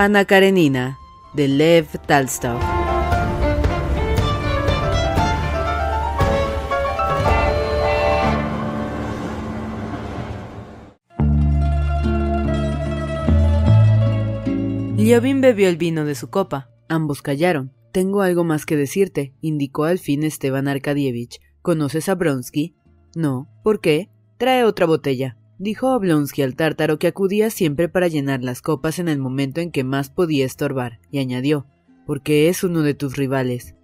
Ana Karenina, de Lev Talstov. Liobin bebió el vino de su copa. Ambos callaron. Tengo algo más que decirte, indicó al fin Esteban Arkadievich. ¿Conoces a Bronsky? No. ¿Por qué? Trae otra botella dijo Oblonsky al tártaro que acudía siempre para llenar las copas en el momento en que más podía estorbar, y añadió, porque es uno de tus rivales.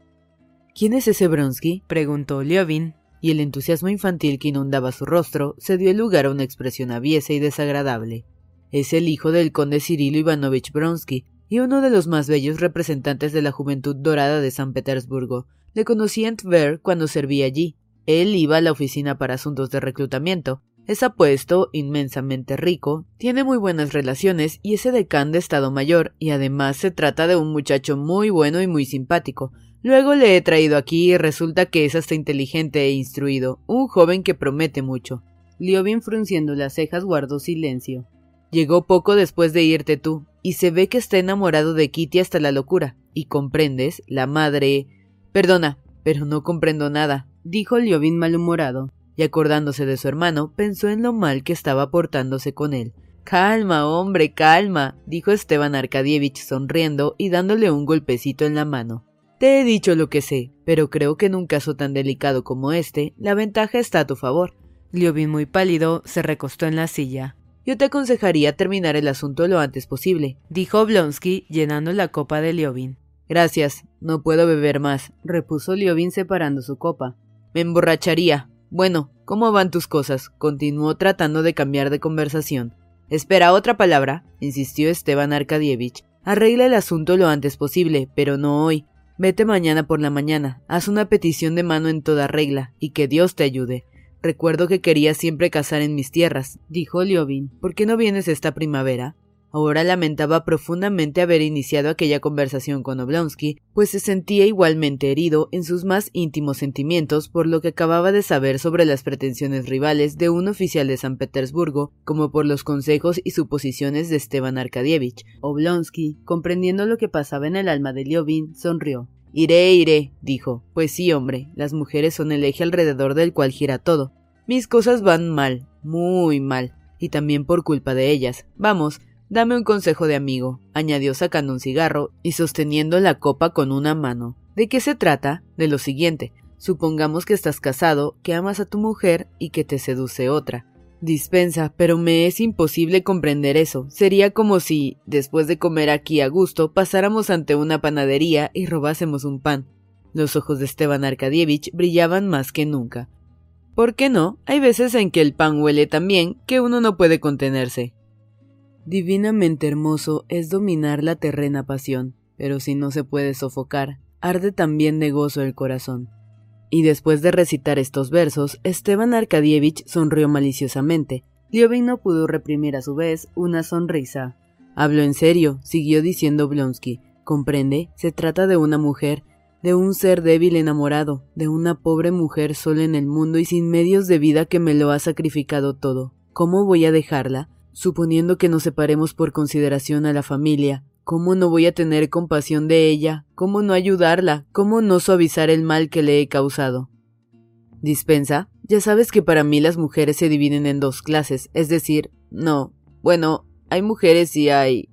¿Quién es ese Bronsky? preguntó Liovin, y el entusiasmo infantil que inundaba su rostro se dio lugar a una expresión aviesa y desagradable. Es el hijo del conde Cirilo Ivanovich Bronsky, y uno de los más bellos representantes de la juventud dorada de San Petersburgo. Le conocí en Tver cuando servía allí. Él iba a la oficina para asuntos de reclutamiento, es apuesto, inmensamente rico, tiene muy buenas relaciones y es edecán de Estado Mayor, y además se trata de un muchacho muy bueno y muy simpático. Luego le he traído aquí y resulta que es hasta inteligente e instruido, un joven que promete mucho. Liobin frunciendo las cejas guardó silencio. Llegó poco después de irte tú, y se ve que está enamorado de Kitty hasta la locura. Y comprendes, la madre. Perdona, pero no comprendo nada, dijo Liobin malhumorado y acordándose de su hermano, pensó en lo mal que estaba portándose con él. Calma, hombre, calma, dijo Esteban Arkadievich sonriendo y dándole un golpecito en la mano. Te he dicho lo que sé, pero creo que en un caso tan delicado como este, la ventaja está a tu favor. Liobin, muy pálido, se recostó en la silla. Yo te aconsejaría terminar el asunto lo antes posible, dijo Oblonsky, llenando la copa de Liobin. Gracias, no puedo beber más, repuso Liobin separando su copa. Me emborracharía, bueno, ¿cómo van tus cosas? continuó tratando de cambiar de conversación. Espera otra palabra, insistió Esteban Arkadievich. Arregla el asunto lo antes posible, pero no hoy. Vete mañana por la mañana, haz una petición de mano en toda regla, y que Dios te ayude. Recuerdo que querías siempre cazar en mis tierras, dijo Liovin. ¿Por qué no vienes esta primavera? Ahora lamentaba profundamente haber iniciado aquella conversación con Oblonsky, pues se sentía igualmente herido en sus más íntimos sentimientos por lo que acababa de saber sobre las pretensiones rivales de un oficial de San Petersburgo, como por los consejos y suposiciones de Esteban Arkadievich. Oblonsky, comprendiendo lo que pasaba en el alma de Liovin, sonrió. Iré, iré, dijo. Pues sí, hombre, las mujeres son el eje alrededor del cual gira todo. Mis cosas van mal, muy mal, y también por culpa de ellas. Vamos, Dame un consejo de amigo, añadió sacando un cigarro y sosteniendo la copa con una mano. ¿De qué se trata? De lo siguiente. Supongamos que estás casado, que amas a tu mujer y que te seduce otra. Dispensa, pero me es imposible comprender eso. Sería como si, después de comer aquí a gusto, pasáramos ante una panadería y robásemos un pan. Los ojos de Esteban Arkadievich brillaban más que nunca. ¿Por qué no? Hay veces en que el pan huele tan bien que uno no puede contenerse. Divinamente hermoso es dominar la terrena pasión, pero si no se puede sofocar, arde también de gozo el corazón. Y después de recitar estos versos, Esteban Arkadievich sonrió maliciosamente. Liobin no pudo reprimir a su vez una sonrisa. Hablo en serio, siguió diciendo Blonsky. Comprende, se trata de una mujer, de un ser débil enamorado, de una pobre mujer sola en el mundo y sin medios de vida que me lo ha sacrificado todo. ¿Cómo voy a dejarla? Suponiendo que nos separemos por consideración a la familia, ¿cómo no voy a tener compasión de ella? ¿Cómo no ayudarla? ¿Cómo no suavizar el mal que le he causado? Dispensa, ya sabes que para mí las mujeres se dividen en dos clases, es decir, no, bueno, hay mujeres y hay...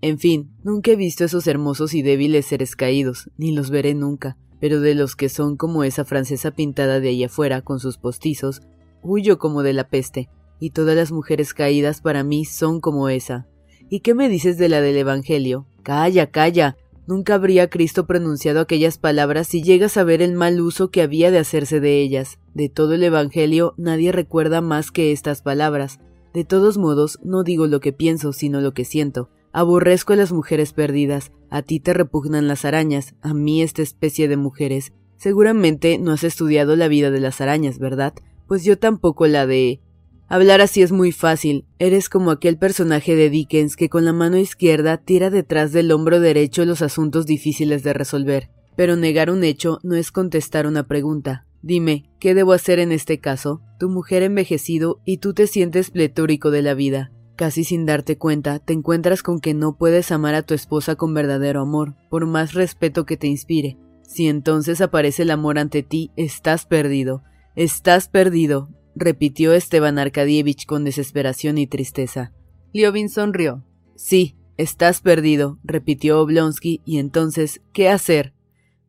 En fin, nunca he visto esos hermosos y débiles seres caídos, ni los veré nunca, pero de los que son como esa francesa pintada de ahí afuera con sus postizos, huyo como de la peste, y todas las mujeres caídas para mí son como esa. ¿Y qué me dices de la del Evangelio? Calla, calla. Nunca habría Cristo pronunciado aquellas palabras si llegas a ver el mal uso que había de hacerse de ellas. De todo el Evangelio nadie recuerda más que estas palabras. De todos modos, no digo lo que pienso, sino lo que siento. Aborrezco a las mujeres perdidas. A ti te repugnan las arañas, a mí esta especie de mujeres. Seguramente no has estudiado la vida de las arañas, ¿verdad? Pues yo tampoco la de... Hablar así es muy fácil. Eres como aquel personaje de Dickens que con la mano izquierda tira detrás del hombro derecho los asuntos difíciles de resolver. Pero negar un hecho no es contestar una pregunta. Dime, ¿qué debo hacer en este caso? Tu mujer envejecido y tú te sientes pletórico de la vida. Casi sin darte cuenta, te encuentras con que no puedes amar a tu esposa con verdadero amor, por más respeto que te inspire. Si entonces aparece el amor ante ti, estás perdido. Estás perdido repitió Esteban Arkadievich con desesperación y tristeza. Liovin sonrió. Sí, estás perdido, repitió Oblonsky, y entonces, ¿qué hacer?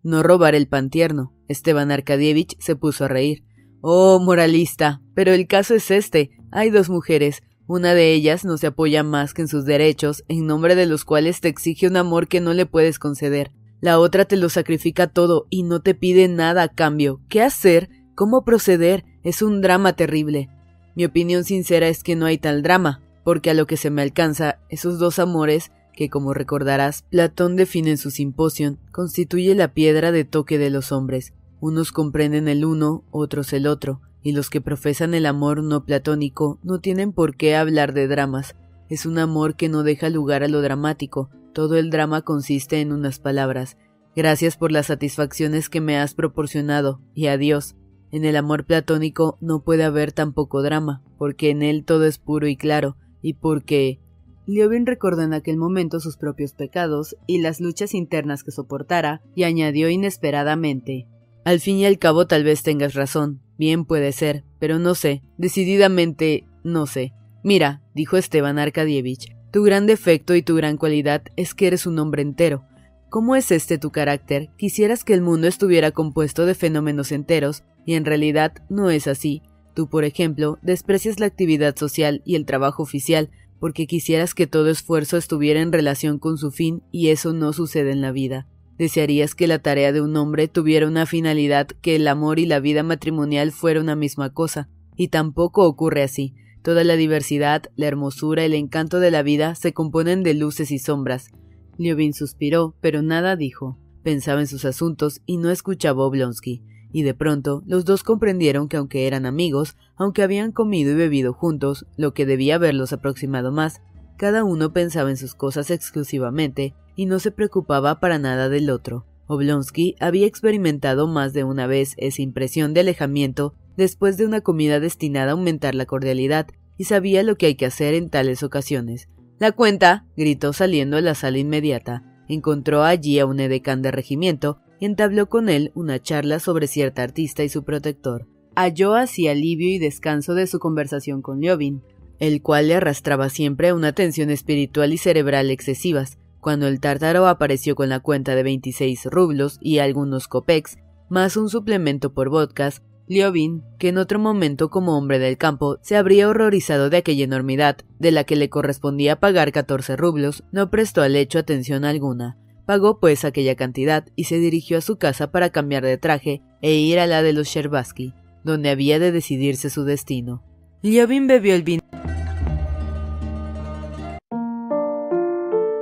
No robar el pan tierno. Esteban Arkadievich se puso a reír. Oh, moralista, pero el caso es este. Hay dos mujeres. Una de ellas no se apoya más que en sus derechos, en nombre de los cuales te exige un amor que no le puedes conceder. La otra te lo sacrifica todo y no te pide nada a cambio. ¿Qué hacer? ¿Cómo proceder? Es un drama terrible. Mi opinión sincera es que no hay tal drama, porque a lo que se me alcanza, esos dos amores, que como recordarás, Platón define en su simposión, constituye la piedra de toque de los hombres. Unos comprenden el uno, otros el otro, y los que profesan el amor no platónico no tienen por qué hablar de dramas. Es un amor que no deja lugar a lo dramático, todo el drama consiste en unas palabras. Gracias por las satisfacciones que me has proporcionado, y adiós. En el amor platónico no puede haber tampoco drama, porque en él todo es puro y claro, y porque... Liobin recordó en aquel momento sus propios pecados y las luchas internas que soportara, y añadió inesperadamente Al fin y al cabo tal vez tengas razón, bien puede ser, pero no sé, decididamente no sé. Mira, dijo Esteban Arkadievich, tu gran defecto y tu gran cualidad es que eres un hombre entero, ¿Cómo es este tu carácter? Quisieras que el mundo estuviera compuesto de fenómenos enteros, y en realidad no es así. Tú, por ejemplo, desprecias la actividad social y el trabajo oficial, porque quisieras que todo esfuerzo estuviera en relación con su fin, y eso no sucede en la vida. Desearías que la tarea de un hombre tuviera una finalidad, que el amor y la vida matrimonial fuera una misma cosa, y tampoco ocurre así. Toda la diversidad, la hermosura, el encanto de la vida se componen de luces y sombras. Liobin suspiró, pero nada dijo. Pensaba en sus asuntos y no escuchaba Oblonsky. Y de pronto los dos comprendieron que aunque eran amigos, aunque habían comido y bebido juntos, lo que debía haberlos aproximado más, cada uno pensaba en sus cosas exclusivamente y no se preocupaba para nada del otro. Oblonsky había experimentado más de una vez esa impresión de alejamiento después de una comida destinada a aumentar la cordialidad y sabía lo que hay que hacer en tales ocasiones. La cuenta, gritó saliendo a la sala inmediata. Encontró allí a un edecán de regimiento y entabló con él una charla sobre cierta artista y su protector. Halló así alivio y descanso de su conversación con Liobin, el cual le arrastraba siempre una tensión espiritual y cerebral excesivas. Cuando el tártaro apareció con la cuenta de 26 rublos y algunos copex, más un suplemento por vodkas, Liobin, que en otro momento como hombre del campo se habría horrorizado de aquella enormidad, de la que le correspondía pagar 14 rublos, no prestó al hecho atención alguna. Pagó pues aquella cantidad y se dirigió a su casa para cambiar de traje e ir a la de los Sherbaski, donde había de decidirse su destino. Liobin bebió el vino.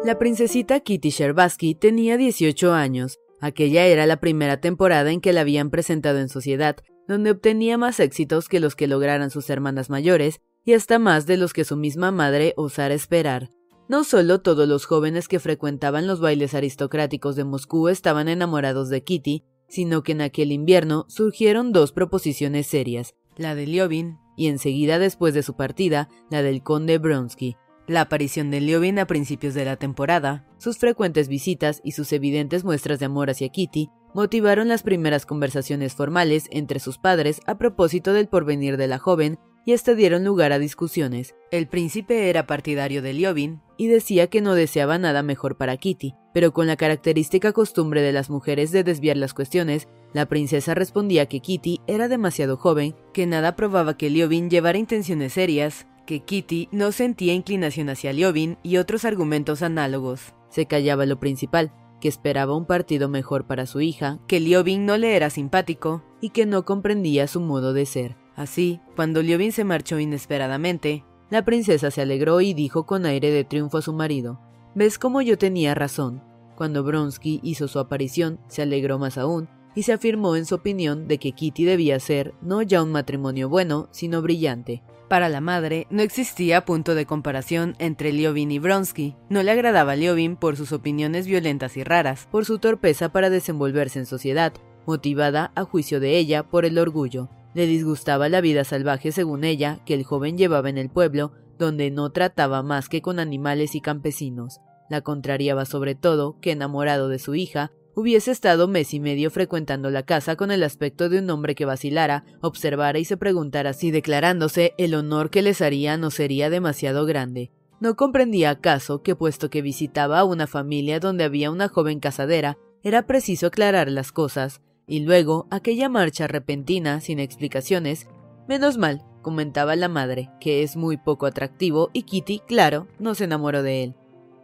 La princesita Kitty Sherbaski tenía 18 años. Aquella era la primera temporada en que la habían presentado en sociedad donde obtenía más éxitos que los que lograran sus hermanas mayores y hasta más de los que su misma madre osara esperar. No solo todos los jóvenes que frecuentaban los bailes aristocráticos de Moscú estaban enamorados de Kitty, sino que en aquel invierno surgieron dos proposiciones serias, la de Liobin y enseguida después de su partida, la del conde Bronsky. La aparición de Liobin a principios de la temporada, sus frecuentes visitas y sus evidentes muestras de amor hacia Kitty motivaron las primeras conversaciones formales entre sus padres a propósito del porvenir de la joven y éste dieron lugar a discusiones. El príncipe era partidario de Liobin y decía que no deseaba nada mejor para Kitty, pero con la característica costumbre de las mujeres de desviar las cuestiones, la princesa respondía que Kitty era demasiado joven, que nada probaba que Liobin llevara intenciones serias que Kitty no sentía inclinación hacia Liobin y otros argumentos análogos. Se callaba lo principal, que esperaba un partido mejor para su hija, que Liobin no le era simpático y que no comprendía su modo de ser. Así, cuando Liobin se marchó inesperadamente, la princesa se alegró y dijo con aire de triunfo a su marido, ¿Ves cómo yo tenía razón? Cuando Bronsky hizo su aparición, se alegró más aún y se afirmó en su opinión de que Kitty debía ser no ya un matrimonio bueno, sino brillante. Para la madre, no existía punto de comparación entre Liobin y Bronsky. No le agradaba a Liobin por sus opiniones violentas y raras, por su torpeza para desenvolverse en sociedad, motivada a juicio de ella por el orgullo. Le disgustaba la vida salvaje, según ella, que el joven llevaba en el pueblo, donde no trataba más que con animales y campesinos. La contrariaba sobre todo que, enamorado de su hija, hubiese estado mes y medio frecuentando la casa con el aspecto de un hombre que vacilara, observara y se preguntara si declarándose el honor que les haría no sería demasiado grande. No comprendía acaso que puesto que visitaba a una familia donde había una joven casadera, era preciso aclarar las cosas, y luego aquella marcha repentina, sin explicaciones. Menos mal, comentaba la madre, que es muy poco atractivo y Kitty, claro, no se enamoró de él.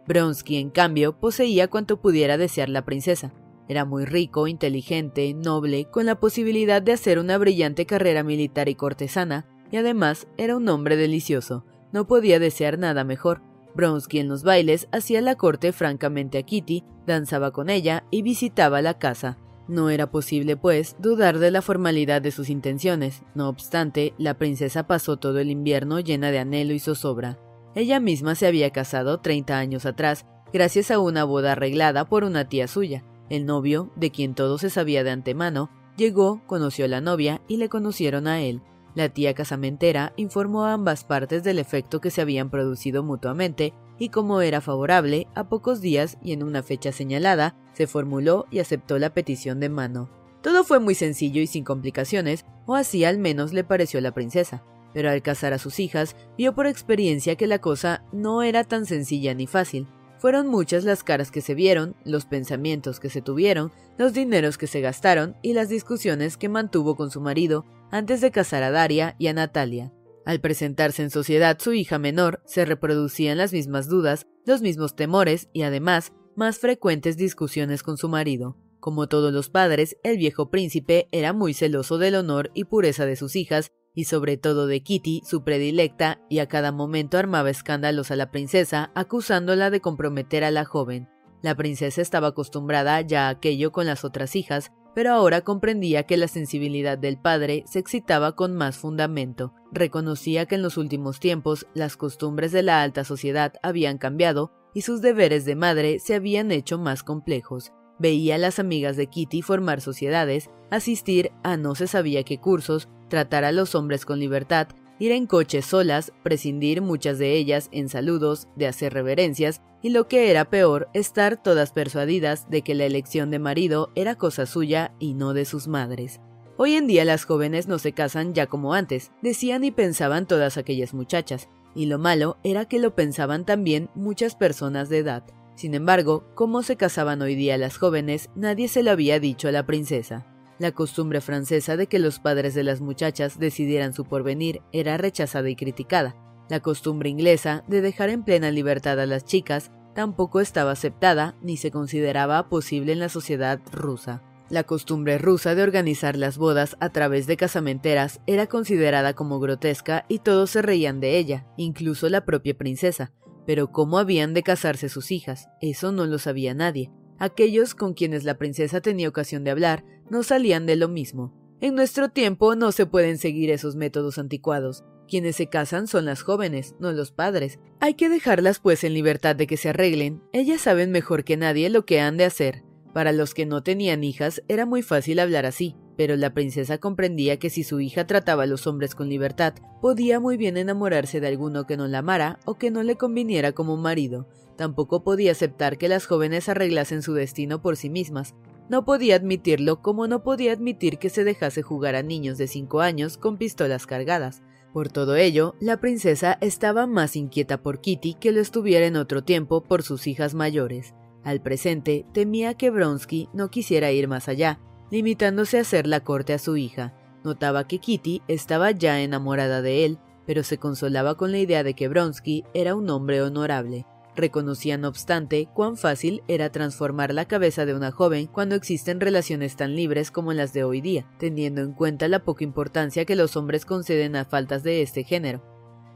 Bronsky, en cambio, poseía cuanto pudiera desear la princesa. Era muy rico, inteligente, noble, con la posibilidad de hacer una brillante carrera militar y cortesana, y además era un hombre delicioso. No podía desear nada mejor. Bronsky en los bailes hacía la corte francamente a Kitty, danzaba con ella y visitaba la casa. No era posible, pues, dudar de la formalidad de sus intenciones. No obstante, la princesa pasó todo el invierno llena de anhelo y zozobra. Ella misma se había casado 30 años atrás, gracias a una boda arreglada por una tía suya. El novio, de quien todo se sabía de antemano, llegó, conoció a la novia y le conocieron a él. La tía casamentera informó a ambas partes del efecto que se habían producido mutuamente y como era favorable, a pocos días y en una fecha señalada, se formuló y aceptó la petición de mano. Todo fue muy sencillo y sin complicaciones, o así al menos le pareció a la princesa, pero al casar a sus hijas, vio por experiencia que la cosa no era tan sencilla ni fácil. Fueron muchas las caras que se vieron, los pensamientos que se tuvieron, los dineros que se gastaron y las discusiones que mantuvo con su marido antes de casar a Daria y a Natalia. Al presentarse en sociedad su hija menor, se reproducían las mismas dudas, los mismos temores y además más frecuentes discusiones con su marido. Como todos los padres, el viejo príncipe era muy celoso del honor y pureza de sus hijas y sobre todo de Kitty, su predilecta, y a cada momento armaba escándalos a la princesa, acusándola de comprometer a la joven. La princesa estaba acostumbrada ya a aquello con las otras hijas, pero ahora comprendía que la sensibilidad del padre se excitaba con más fundamento. Reconocía que en los últimos tiempos las costumbres de la alta sociedad habían cambiado y sus deberes de madre se habían hecho más complejos. Veía a las amigas de Kitty formar sociedades, asistir a no se sabía qué cursos, tratar a los hombres con libertad, ir en coches solas, prescindir muchas de ellas en saludos, de hacer reverencias, y lo que era peor, estar todas persuadidas de que la elección de marido era cosa suya y no de sus madres. Hoy en día las jóvenes no se casan ya como antes, decían y pensaban todas aquellas muchachas, y lo malo era que lo pensaban también muchas personas de edad. Sin embargo, cómo se casaban hoy día las jóvenes, nadie se lo había dicho a la princesa. La costumbre francesa de que los padres de las muchachas decidieran su porvenir era rechazada y criticada. La costumbre inglesa de dejar en plena libertad a las chicas tampoco estaba aceptada ni se consideraba posible en la sociedad rusa. La costumbre rusa de organizar las bodas a través de casamenteras era considerada como grotesca y todos se reían de ella, incluso la propia princesa. Pero cómo habían de casarse sus hijas, eso no lo sabía nadie. Aquellos con quienes la princesa tenía ocasión de hablar no salían de lo mismo. En nuestro tiempo no se pueden seguir esos métodos anticuados. Quienes se casan son las jóvenes, no los padres. Hay que dejarlas pues en libertad de que se arreglen. Ellas saben mejor que nadie lo que han de hacer. Para los que no tenían hijas era muy fácil hablar así. pero la princesa comprendía que si su hija trataba a los hombres con libertad, podía muy bien enamorarse de alguno que no la amara o que no le conviniera como marido. Tampoco podía aceptar que las jóvenes arreglasen su destino por sí mismas. No podía admitirlo como no podía admitir que se dejase jugar a niños de cinco años con pistolas cargadas. Por todo ello, la princesa estaba más inquieta por Kitty que lo estuviera en otro tiempo por sus hijas mayores. Al presente, temía que Bronsky no quisiera ir más allá, limitándose a hacer la corte a su hija. Notaba que Kitty estaba ya enamorada de él, pero se consolaba con la idea de que Bronsky era un hombre honorable. Reconocía, no obstante, cuán fácil era transformar la cabeza de una joven cuando existen relaciones tan libres como las de hoy día, teniendo en cuenta la poca importancia que los hombres conceden a faltas de este género.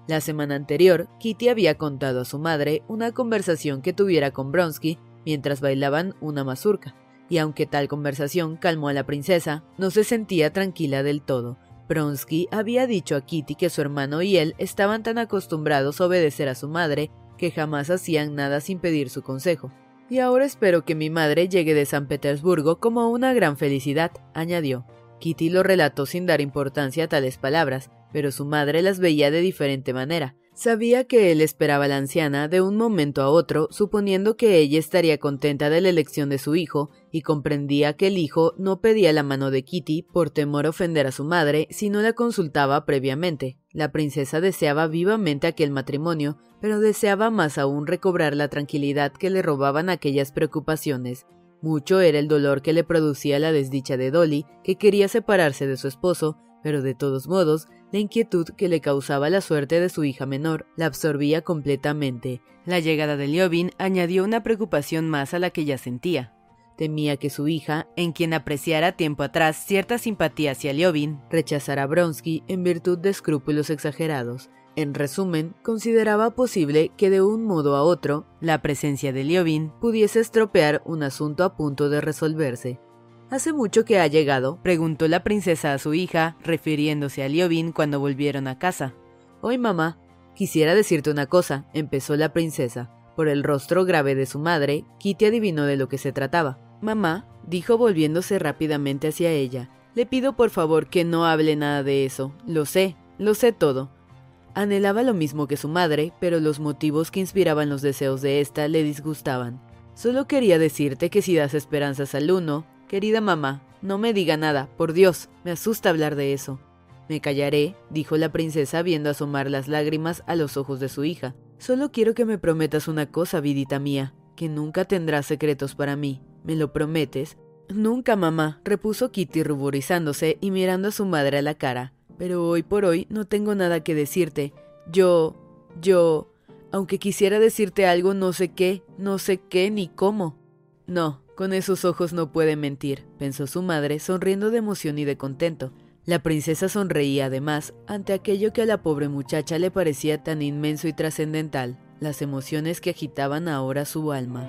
La semana anterior, Kitty había contado a su madre una conversación que tuviera con Bronsky mientras bailaban una mazurca, y aunque tal conversación calmó a la princesa, no se sentía tranquila del todo. Bronsky había dicho a Kitty que su hermano y él estaban tan acostumbrados a obedecer a su madre que jamás hacían nada sin pedir su consejo. Y ahora espero que mi madre llegue de San Petersburgo como una gran felicidad, añadió. Kitty lo relató sin dar importancia a tales palabras, pero su madre las veía de diferente manera. Sabía que él esperaba a la anciana de un momento a otro, suponiendo que ella estaría contenta de la elección de su hijo, y comprendía que el hijo no pedía la mano de Kitty por temor a ofender a su madre si no la consultaba previamente. La princesa deseaba vivamente aquel matrimonio, pero deseaba más aún recobrar la tranquilidad que le robaban aquellas preocupaciones. Mucho era el dolor que le producía la desdicha de Dolly, que quería separarse de su esposo, pero de todos modos, la inquietud que le causaba la suerte de su hija menor la absorbía completamente. La llegada de Liobin añadió una preocupación más a la que ya sentía. Temía que su hija, en quien apreciara tiempo atrás cierta simpatía hacia Liobin, rechazara a Bronsky en virtud de escrúpulos exagerados. En resumen, consideraba posible que de un modo a otro, la presencia de Liobin pudiese estropear un asunto a punto de resolverse. ¿Hace mucho que ha llegado? preguntó la princesa a su hija, refiriéndose a Liobin cuando volvieron a casa. Hoy, mamá, quisiera decirte una cosa, empezó la princesa. Por el rostro grave de su madre, Kitty adivinó de lo que se trataba. Mamá, dijo volviéndose rápidamente hacia ella, le pido por favor que no hable nada de eso. Lo sé, lo sé todo. Anhelaba lo mismo que su madre, pero los motivos que inspiraban los deseos de ésta le disgustaban. Solo quería decirte que si das esperanzas al uno, Querida mamá, no me diga nada, por Dios, me asusta hablar de eso. Me callaré, dijo la princesa viendo asomar las lágrimas a los ojos de su hija. Solo quiero que me prometas una cosa, vidita mía, que nunca tendrás secretos para mí. ¿Me lo prometes? Nunca, mamá, repuso Kitty ruborizándose y mirando a su madre a la cara. Pero hoy por hoy no tengo nada que decirte. Yo... yo... aunque quisiera decirte algo, no sé qué, no sé qué ni cómo. No, con esos ojos no puede mentir, pensó su madre, sonriendo de emoción y de contento. La princesa sonreía además ante aquello que a la pobre muchacha le parecía tan inmenso y trascendental, las emociones que agitaban ahora su alma.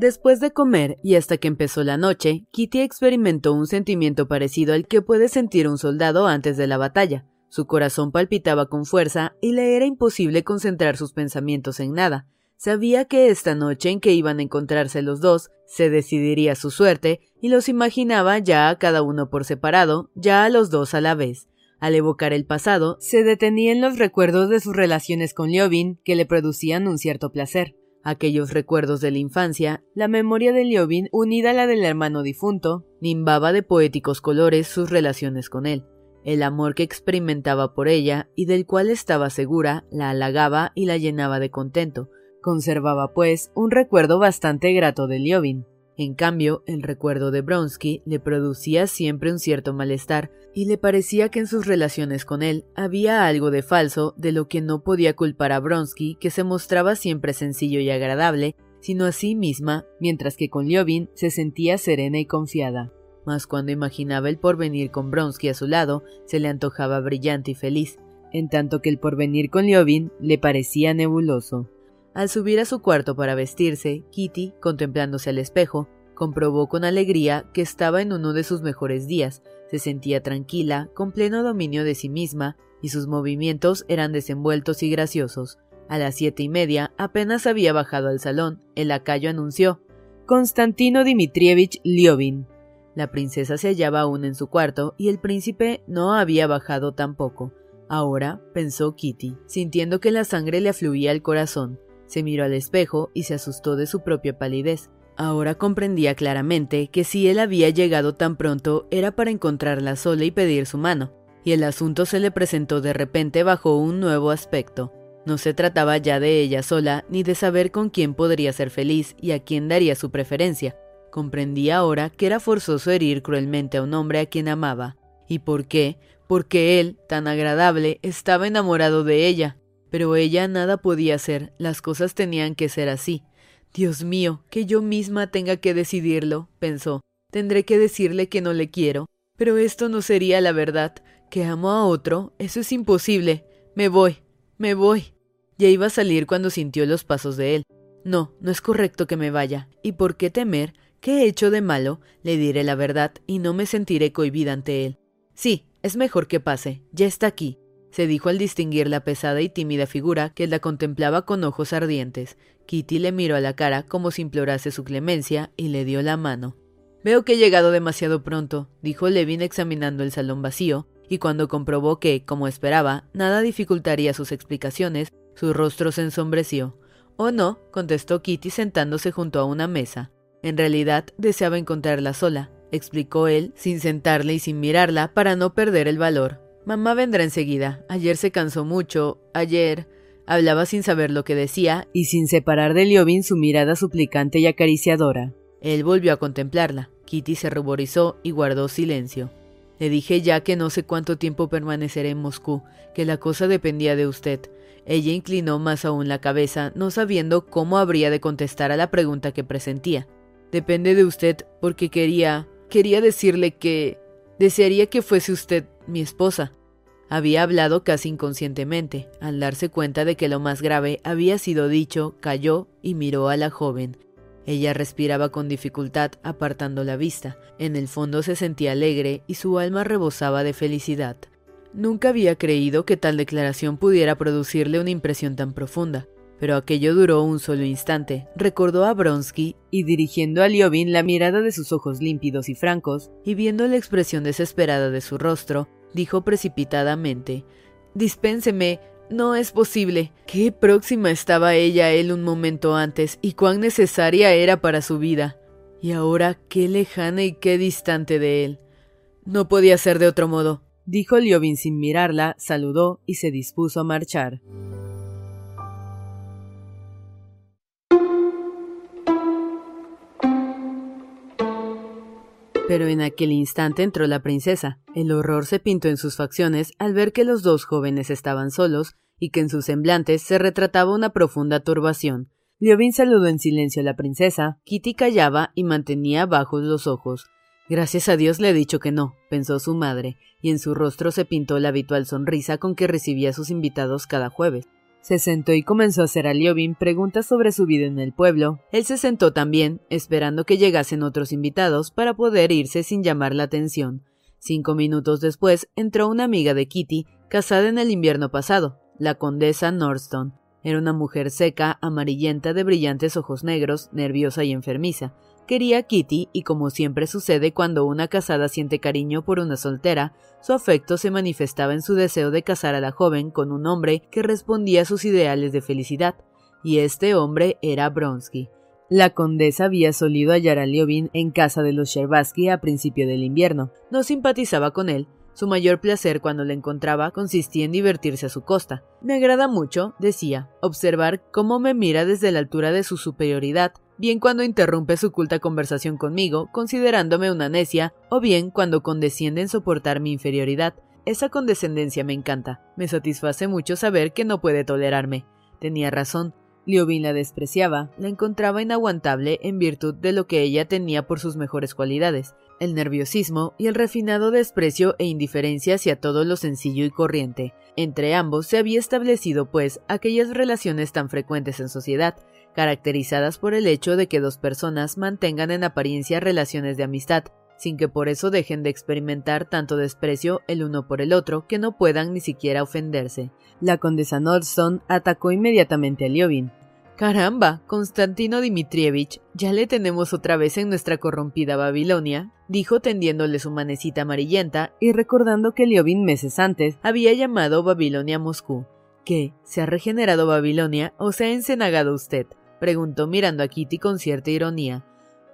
Después de comer y hasta que empezó la noche, Kitty experimentó un sentimiento parecido al que puede sentir un soldado antes de la batalla. Su corazón palpitaba con fuerza y le era imposible concentrar sus pensamientos en nada. Sabía que esta noche en que iban a encontrarse los dos se decidiría su suerte y los imaginaba ya a cada uno por separado, ya a los dos a la vez. Al evocar el pasado, se detenía en los recuerdos de sus relaciones con Liobin que le producían un cierto placer. Aquellos recuerdos de la infancia, la memoria de Liobin unida a la del hermano difunto, nimbaba de poéticos colores sus relaciones con él. El amor que experimentaba por ella y del cual estaba segura la halagaba y la llenaba de contento. Conservaba, pues, un recuerdo bastante grato de Liobin. En cambio, el recuerdo de Bronsky le producía siempre un cierto malestar, y le parecía que en sus relaciones con él había algo de falso de lo que no podía culpar a Bronsky, que se mostraba siempre sencillo y agradable, sino a sí misma, mientras que con Liobin se sentía serena y confiada. Mas cuando imaginaba el porvenir con Bronsky a su lado, se le antojaba brillante y feliz, en tanto que el porvenir con Liobin le parecía nebuloso. Al subir a su cuarto para vestirse, Kitty, contemplándose al espejo, comprobó con alegría que estaba en uno de sus mejores días, se sentía tranquila, con pleno dominio de sí misma, y sus movimientos eran desenvueltos y graciosos. A las siete y media, apenas había bajado al salón, el lacayo anunció Constantino Dmitrievich Liobin. La princesa se hallaba aún en su cuarto y el príncipe no había bajado tampoco. Ahora, pensó Kitty, sintiendo que la sangre le afluía al corazón, se miró al espejo y se asustó de su propia palidez. Ahora comprendía claramente que si él había llegado tan pronto era para encontrarla sola y pedir su mano, y el asunto se le presentó de repente bajo un nuevo aspecto. No se trataba ya de ella sola, ni de saber con quién podría ser feliz y a quién daría su preferencia. Comprendía ahora que era forzoso herir cruelmente a un hombre a quien amaba. ¿Y por qué? Porque él, tan agradable, estaba enamorado de ella, pero ella nada podía hacer, las cosas tenían que ser así. Dios mío, que yo misma tenga que decidirlo, pensó. Tendré que decirle que no le quiero. Pero esto no sería la verdad. Que amo a otro, eso es imposible. Me voy, me voy. Ya iba a salir cuando sintió los pasos de él. No, no es correcto que me vaya. ¿Y por qué temer? ¿Qué he hecho de malo? Le diré la verdad y no me sentiré cohibida ante él. Sí, es mejor que pase. Ya está aquí se dijo al distinguir la pesada y tímida figura que la contemplaba con ojos ardientes. Kitty le miró a la cara como si implorase su clemencia y le dio la mano. Veo que he llegado demasiado pronto, dijo Levin examinando el salón vacío, y cuando comprobó que, como esperaba, nada dificultaría sus explicaciones, su rostro se ensombreció. Oh no, contestó Kitty sentándose junto a una mesa. En realidad deseaba encontrarla sola, explicó él, sin sentarle y sin mirarla para no perder el valor. Mamá vendrá enseguida. Ayer se cansó mucho. Ayer. Hablaba sin saber lo que decía y sin separar de Liobin su mirada suplicante y acariciadora. Él volvió a contemplarla. Kitty se ruborizó y guardó silencio. Le dije ya que no sé cuánto tiempo permaneceré en Moscú, que la cosa dependía de usted. Ella inclinó más aún la cabeza, no sabiendo cómo habría de contestar a la pregunta que presentía. Depende de usted porque quería... quería decirle que... desearía que fuese usted mi esposa. Había hablado casi inconscientemente. Al darse cuenta de que lo más grave había sido dicho, calló y miró a la joven. Ella respiraba con dificultad, apartando la vista. En el fondo se sentía alegre y su alma rebosaba de felicidad. Nunca había creído que tal declaración pudiera producirle una impresión tan profunda, pero aquello duró un solo instante. Recordó a Bronsky y dirigiendo a Liobin la mirada de sus ojos límpidos y francos, y viendo la expresión desesperada de su rostro, dijo precipitadamente. Dispénseme, no es posible. Qué próxima estaba ella a él un momento antes y cuán necesaria era para su vida. Y ahora qué lejana y qué distante de él. No podía ser de otro modo, dijo Liobin sin mirarla, saludó y se dispuso a marchar. Pero en aquel instante entró la princesa. El horror se pintó en sus facciones al ver que los dos jóvenes estaban solos y que en sus semblantes se retrataba una profunda turbación. Liobin saludó en silencio a la princesa, Kitty callaba y mantenía bajos los ojos. Gracias a Dios le he dicho que no, pensó su madre, y en su rostro se pintó la habitual sonrisa con que recibía a sus invitados cada jueves. Se sentó y comenzó a hacer a Liobin preguntas sobre su vida en el pueblo. Él se sentó también, esperando que llegasen otros invitados para poder irse sin llamar la atención. Cinco minutos después entró una amiga de Kitty, casada en el invierno pasado, la condesa Northstone. Era una mujer seca, amarillenta, de brillantes ojos negros, nerviosa y enfermiza. Quería a Kitty y como siempre sucede cuando una casada siente cariño por una soltera, su afecto se manifestaba en su deseo de casar a la joven con un hombre que respondía a sus ideales de felicidad. y este hombre era Bronsky. La condesa había solido hallar a Liobin en casa de los Sherbatsky a principio del invierno. No simpatizaba con él. Su mayor placer cuando le encontraba consistía en divertirse a su costa. Me agrada mucho, decía, observar cómo me mira desde la altura de su superioridad, bien cuando interrumpe su culta conversación conmigo, considerándome una necia, o bien cuando condesciende en soportar mi inferioridad. Esa condescendencia me encanta. Me satisface mucho saber que no puede tolerarme. Tenía razón. Liobin la despreciaba, la encontraba inaguantable en virtud de lo que ella tenía por sus mejores cualidades, el nerviosismo y el refinado desprecio e indiferencia hacia todo lo sencillo y corriente. Entre ambos se había establecido, pues, aquellas relaciones tan frecuentes en sociedad, caracterizadas por el hecho de que dos personas mantengan en apariencia relaciones de amistad, sin que por eso dejen de experimentar tanto desprecio el uno por el otro que no puedan ni siquiera ofenderse. La condesa Nordson atacó inmediatamente a Liobin. Caramba, Constantino Dmitrievich, ya le tenemos otra vez en nuestra corrompida Babilonia, dijo tendiéndole su manecita amarillenta y recordando que Liobin meses antes había llamado Babilonia Moscú. ¿Qué? ¿Se ha regenerado Babilonia o se ha encenagado usted? Preguntó mirando a Kitty con cierta ironía.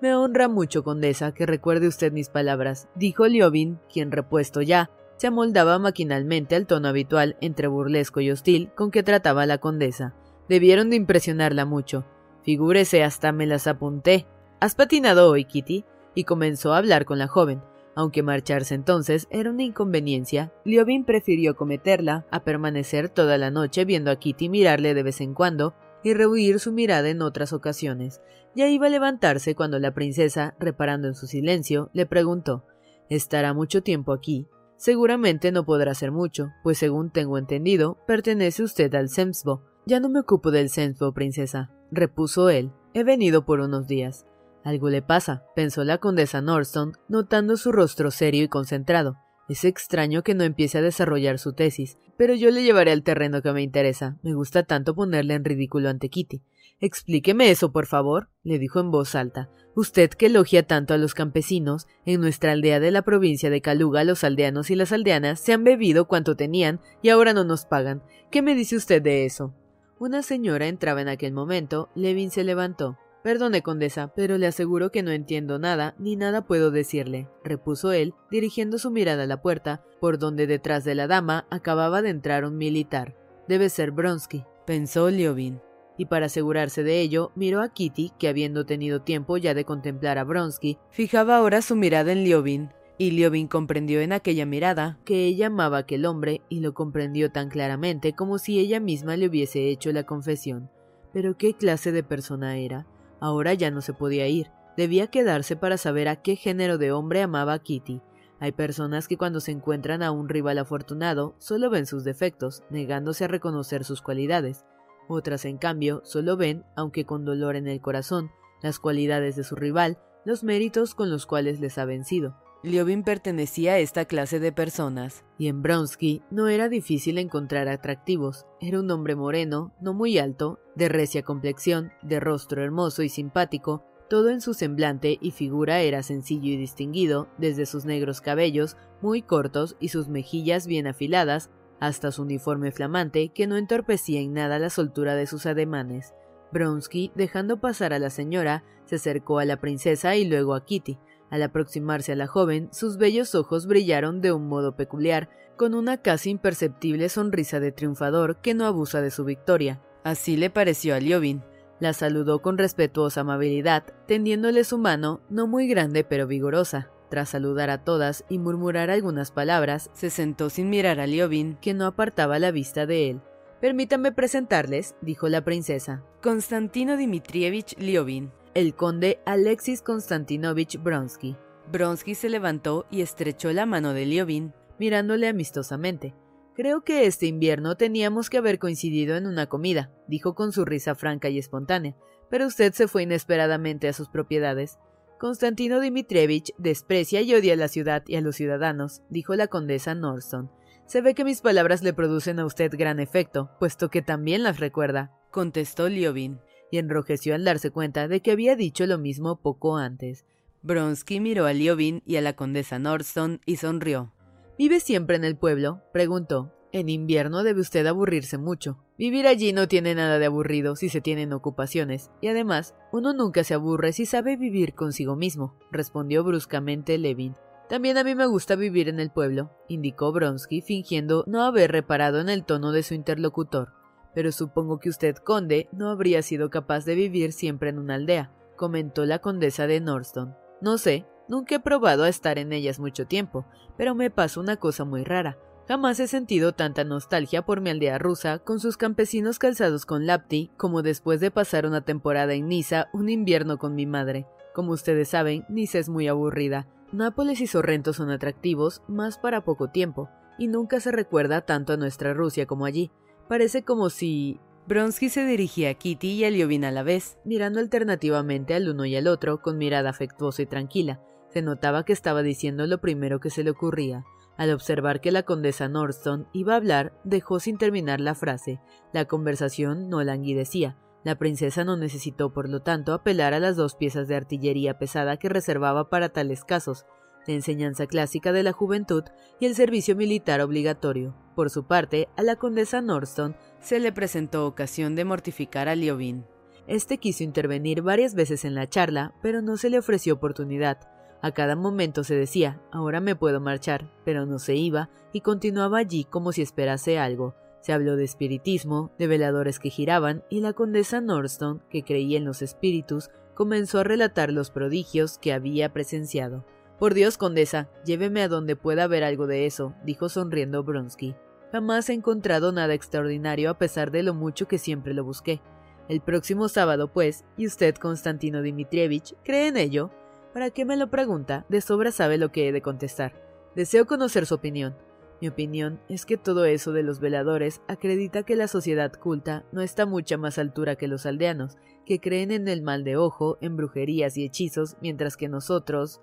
Me honra mucho, condesa, que recuerde usted mis palabras, dijo Liobin, quien repuesto ya, se amoldaba maquinalmente al tono habitual entre burlesco y hostil con que trataba la condesa. Debieron de impresionarla mucho. Figúrese, hasta me las apunté. ¿Has patinado hoy, Kitty? Y comenzó a hablar con la joven. Aunque marcharse entonces era una inconveniencia, Liobin prefirió cometerla a permanecer toda la noche viendo a Kitty mirarle de vez en cuando y rehuir su mirada en otras ocasiones. Ya iba a levantarse cuando la princesa, reparando en su silencio, le preguntó ¿Estará mucho tiempo aquí? Seguramente no podrá ser mucho, pues según tengo entendido, pertenece usted al Semsbo. Ya no me ocupo del Semsbo, princesa, repuso él. He venido por unos días. Algo le pasa, pensó la condesa Norston, notando su rostro serio y concentrado. Es extraño que no empiece a desarrollar su tesis, pero yo le llevaré al terreno que me interesa. Me gusta tanto ponerle en ridículo ante Kitty. Explíqueme eso, por favor, le dijo en voz alta. Usted que elogia tanto a los campesinos, en nuestra aldea de la provincia de Caluga los aldeanos y las aldeanas se han bebido cuanto tenían y ahora no nos pagan. ¿Qué me dice usted de eso? Una señora entraba en aquel momento. Levin se levantó. Perdone, condesa, pero le aseguro que no entiendo nada, ni nada puedo decirle, repuso él, dirigiendo su mirada a la puerta, por donde detrás de la dama acababa de entrar un militar. Debe ser Bronsky, pensó Liobin y para asegurarse de ello, miró a Kitty, que habiendo tenido tiempo ya de contemplar a Bronsky, fijaba ahora su mirada en Liobin, y Liobin comprendió en aquella mirada que ella amaba a aquel hombre y lo comprendió tan claramente como si ella misma le hubiese hecho la confesión. Pero qué clase de persona era. Ahora ya no se podía ir, debía quedarse para saber a qué género de hombre amaba Kitty. Hay personas que cuando se encuentran a un rival afortunado solo ven sus defectos, negándose a reconocer sus cualidades. Otras, en cambio, solo ven, aunque con dolor en el corazón, las cualidades de su rival, los méritos con los cuales les ha vencido. Liobin pertenecía a esta clase de personas, y en Bronsky no era difícil encontrar atractivos. Era un hombre moreno, no muy alto, de recia complexión, de rostro hermoso y simpático, todo en su semblante y figura era sencillo y distinguido, desde sus negros cabellos, muy cortos, y sus mejillas bien afiladas, hasta su uniforme flamante que no entorpecía en nada la soltura de sus ademanes. Bronsky, dejando pasar a la señora, se acercó a la princesa y luego a Kitty. Al aproximarse a la joven, sus bellos ojos brillaron de un modo peculiar, con una casi imperceptible sonrisa de triunfador que no abusa de su victoria. Así le pareció a Liobin. La saludó con respetuosa amabilidad, tendiéndole su mano, no muy grande pero vigorosa. Tras saludar a todas y murmurar algunas palabras, se sentó sin mirar a Liobin, que no apartaba la vista de él. Permítanme presentarles, dijo la princesa, Konstantino Dmitrievich Liobin, el conde Alexis Konstantinovich Bronsky. Bronsky se levantó y estrechó la mano de Liobin, mirándole amistosamente. Creo que este invierno teníamos que haber coincidido en una comida, dijo con su risa franca y espontánea, pero usted se fue inesperadamente a sus propiedades. Constantino Dmitrievich desprecia y odia a la ciudad y a los ciudadanos, dijo la condesa Norston. Se ve que mis palabras le producen a usted gran efecto, puesto que también las recuerda, contestó Liobin, y enrojeció al darse cuenta de que había dicho lo mismo poco antes. Bronsky miró a Liobin y a la condesa Norston y sonrió. ¿Vive siempre en el pueblo? preguntó. En invierno debe usted aburrirse mucho. Vivir allí no tiene nada de aburrido si se tienen ocupaciones, y además, uno nunca se aburre si sabe vivir consigo mismo, respondió bruscamente Levin. También a mí me gusta vivir en el pueblo, indicó Bronsky, fingiendo no haber reparado en el tono de su interlocutor. Pero supongo que usted, conde, no habría sido capaz de vivir siempre en una aldea, comentó la condesa de Norston. No sé, nunca he probado a estar en ellas mucho tiempo, pero me pasa una cosa muy rara. Jamás he sentido tanta nostalgia por mi aldea rusa, con sus campesinos calzados con lapti, como después de pasar una temporada en Niza, un invierno con mi madre. Como ustedes saben, Niza es muy aburrida. Nápoles y Sorrento son atractivos, más para poco tiempo, y nunca se recuerda tanto a nuestra Rusia como allí. Parece como si... Bronsky se dirigía a Kitty y a Liovin a la vez, mirando alternativamente al uno y al otro con mirada afectuosa y tranquila. Se notaba que estaba diciendo lo primero que se le ocurría. Al observar que la condesa Norton iba a hablar, dejó sin terminar la frase. La conversación no languidecía. La princesa no necesitó, por lo tanto, apelar a las dos piezas de artillería pesada que reservaba para tales casos, la enseñanza clásica de la juventud y el servicio militar obligatorio. Por su parte, a la condesa Norston se le presentó ocasión de mortificar a Liovin. Este quiso intervenir varias veces en la charla, pero no se le ofreció oportunidad. A cada momento se decía, ahora me puedo marchar, pero no se iba y continuaba allí como si esperase algo. Se habló de espiritismo, de veladores que giraban, y la condesa Norston, que creía en los espíritus, comenzó a relatar los prodigios que había presenciado. Por Dios, condesa, lléveme a donde pueda ver algo de eso, dijo sonriendo Bronsky. Jamás he encontrado nada extraordinario a pesar de lo mucho que siempre lo busqué. El próximo sábado, pues, ¿y usted, Constantino Dmitrievich, cree en ello? ¿Para qué me lo pregunta? De sobra sabe lo que he de contestar. Deseo conocer su opinión. Mi opinión es que todo eso de los veladores acredita que la sociedad culta no está mucha más altura que los aldeanos, que creen en el mal de ojo, en brujerías y hechizos, mientras que nosotros...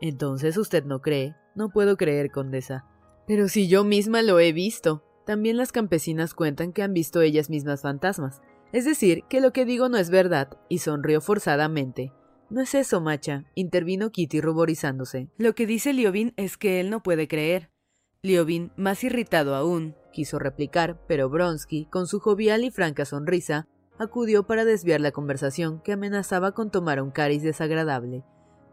Entonces usted no cree. No puedo creer, condesa. Pero si yo misma lo he visto. También las campesinas cuentan que han visto ellas mismas fantasmas. Es decir, que lo que digo no es verdad, y sonrió forzadamente. No es eso, macha, intervino Kitty ruborizándose. Lo que dice Liovin es que él no puede creer. Liovin, más irritado aún, quiso replicar, pero Bronsky, con su jovial y franca sonrisa, acudió para desviar la conversación que amenazaba con tomar un cariz desagradable.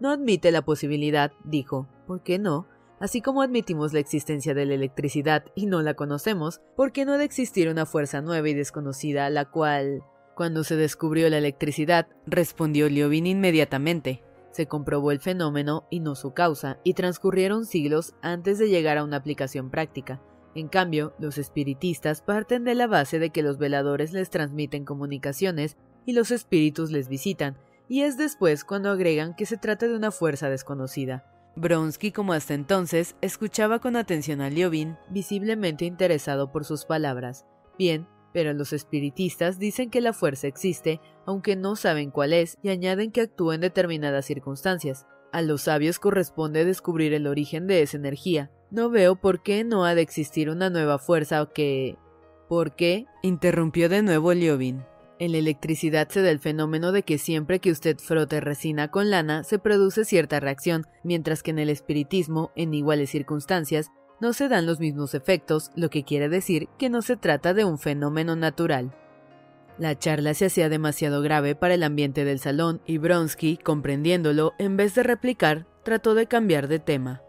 No admite la posibilidad, dijo. ¿Por qué no? Así como admitimos la existencia de la electricidad y no la conocemos, ¿por qué no ha de existir una fuerza nueva y desconocida la cual... Cuando se descubrió la electricidad, respondió Liovin inmediatamente. Se comprobó el fenómeno y no su causa, y transcurrieron siglos antes de llegar a una aplicación práctica. En cambio, los espiritistas parten de la base de que los veladores les transmiten comunicaciones y los espíritus les visitan, y es después cuando agregan que se trata de una fuerza desconocida. Bronsky, como hasta entonces, escuchaba con atención a Liovin, visiblemente interesado por sus palabras. Bien, pero los espiritistas dicen que la fuerza existe, aunque no saben cuál es, y añaden que actúa en determinadas circunstancias. A los sabios corresponde descubrir el origen de esa energía. No veo por qué no ha de existir una nueva fuerza que... ¿Por qué? interrumpió de nuevo Liovin. En la electricidad se da el fenómeno de que siempre que usted frote resina con lana se produce cierta reacción, mientras que en el espiritismo, en iguales circunstancias, no se dan los mismos efectos, lo que quiere decir que no se trata de un fenómeno natural. La charla se hacía demasiado grave para el ambiente del salón y Bronsky, comprendiéndolo, en vez de replicar, trató de cambiar de tema.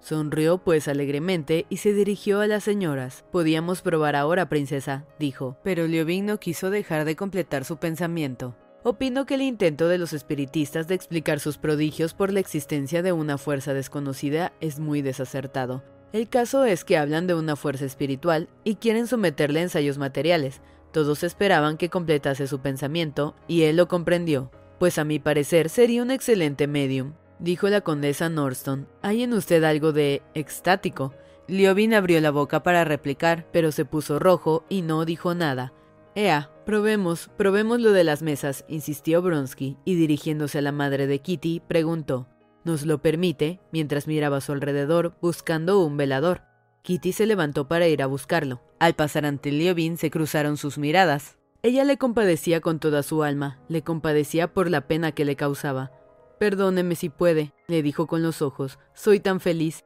Sonrió pues alegremente y se dirigió a las señoras. Podíamos probar ahora, princesa, dijo, pero Liovin no quiso dejar de completar su pensamiento. Opino que el intento de los espiritistas de explicar sus prodigios por la existencia de una fuerza desconocida es muy desacertado. El caso es que hablan de una fuerza espiritual y quieren someterle a ensayos materiales. Todos esperaban que completase su pensamiento y él lo comprendió, pues a mi parecer sería un excelente medium, dijo la condesa Norston. Hay en usted algo de extático. Liovin abrió la boca para replicar, pero se puso rojo y no dijo nada. Ea, probemos, probemos lo de las mesas, insistió Bronsky, y dirigiéndose a la madre de Kitty, preguntó nos lo permite mientras miraba a su alrededor buscando un velador. Kitty se levantó para ir a buscarlo. Al pasar ante Liovin se cruzaron sus miradas. Ella le compadecía con toda su alma, le compadecía por la pena que le causaba. Perdóneme si puede, le dijo con los ojos, soy tan feliz.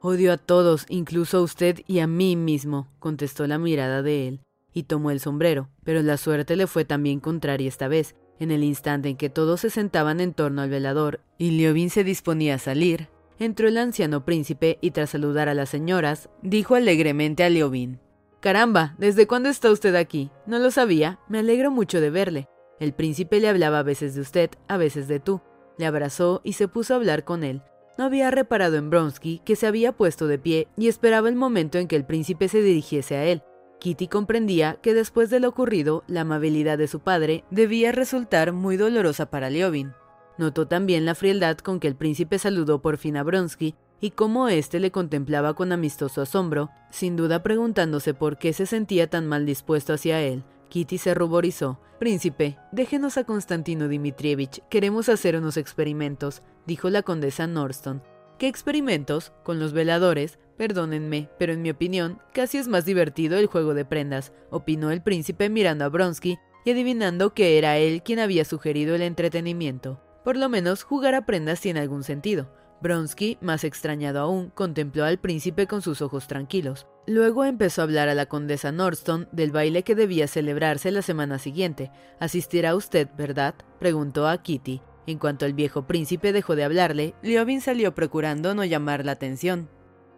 Odio a todos, incluso a usted y a mí mismo, contestó la mirada de él. y tomó el sombrero, pero la suerte le fue también contraria esta vez. En el instante en que todos se sentaban en torno al velador y Liovin se disponía a salir, entró el anciano príncipe y tras saludar a las señoras, dijo alegremente a Liovin: Caramba, ¿desde cuándo está usted aquí? No lo sabía, me alegro mucho de verle. El príncipe le hablaba a veces de usted, a veces de tú. Le abrazó y se puso a hablar con él. No había reparado en Bronsky, que se había puesto de pie y esperaba el momento en que el príncipe se dirigiese a él. Kitty comprendía que después de lo ocurrido, la amabilidad de su padre debía resultar muy dolorosa para Liovin. Notó también la frialdad con que el príncipe saludó por fin a Bronsky y cómo éste le contemplaba con amistoso asombro, sin duda preguntándose por qué se sentía tan mal dispuesto hacia él. Kitty se ruborizó. Príncipe, déjenos a Constantino Dmitrievich, queremos hacer unos experimentos, dijo la condesa Norston. ¿Qué experimentos? Con los veladores. Perdónenme, pero en mi opinión, casi es más divertido el juego de prendas, opinó el príncipe mirando a Bronsky y adivinando que era él quien había sugerido el entretenimiento. Por lo menos jugar a prendas tiene algún sentido. Bronsky, más extrañado aún, contempló al príncipe con sus ojos tranquilos. Luego empezó a hablar a la condesa Norston del baile que debía celebrarse la semana siguiente. ¿Asistirá usted, verdad? preguntó a Kitty. En cuanto el viejo príncipe dejó de hablarle, Liovin salió procurando no llamar la atención.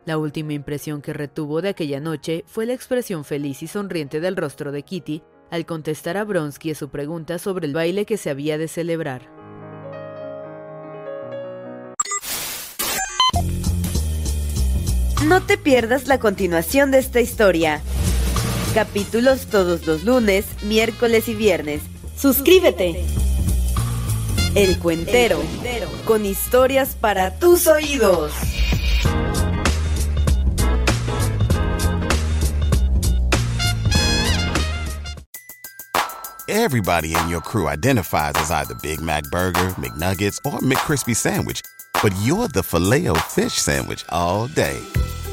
La última impresión que retuvo de aquella noche fue la expresión feliz y sonriente del rostro de Kitty al contestar a Bronsky su pregunta sobre el baile que se había de celebrar. No te pierdas la continuación de esta historia. Capítulos todos los lunes, miércoles y viernes. Suscríbete. El Cuentero, con historias para tus oídos. Everybody in your crew identifies as either Big Mac Burger, McNuggets, or McCrispy Sandwich. But you're the filet fish Sandwich all day.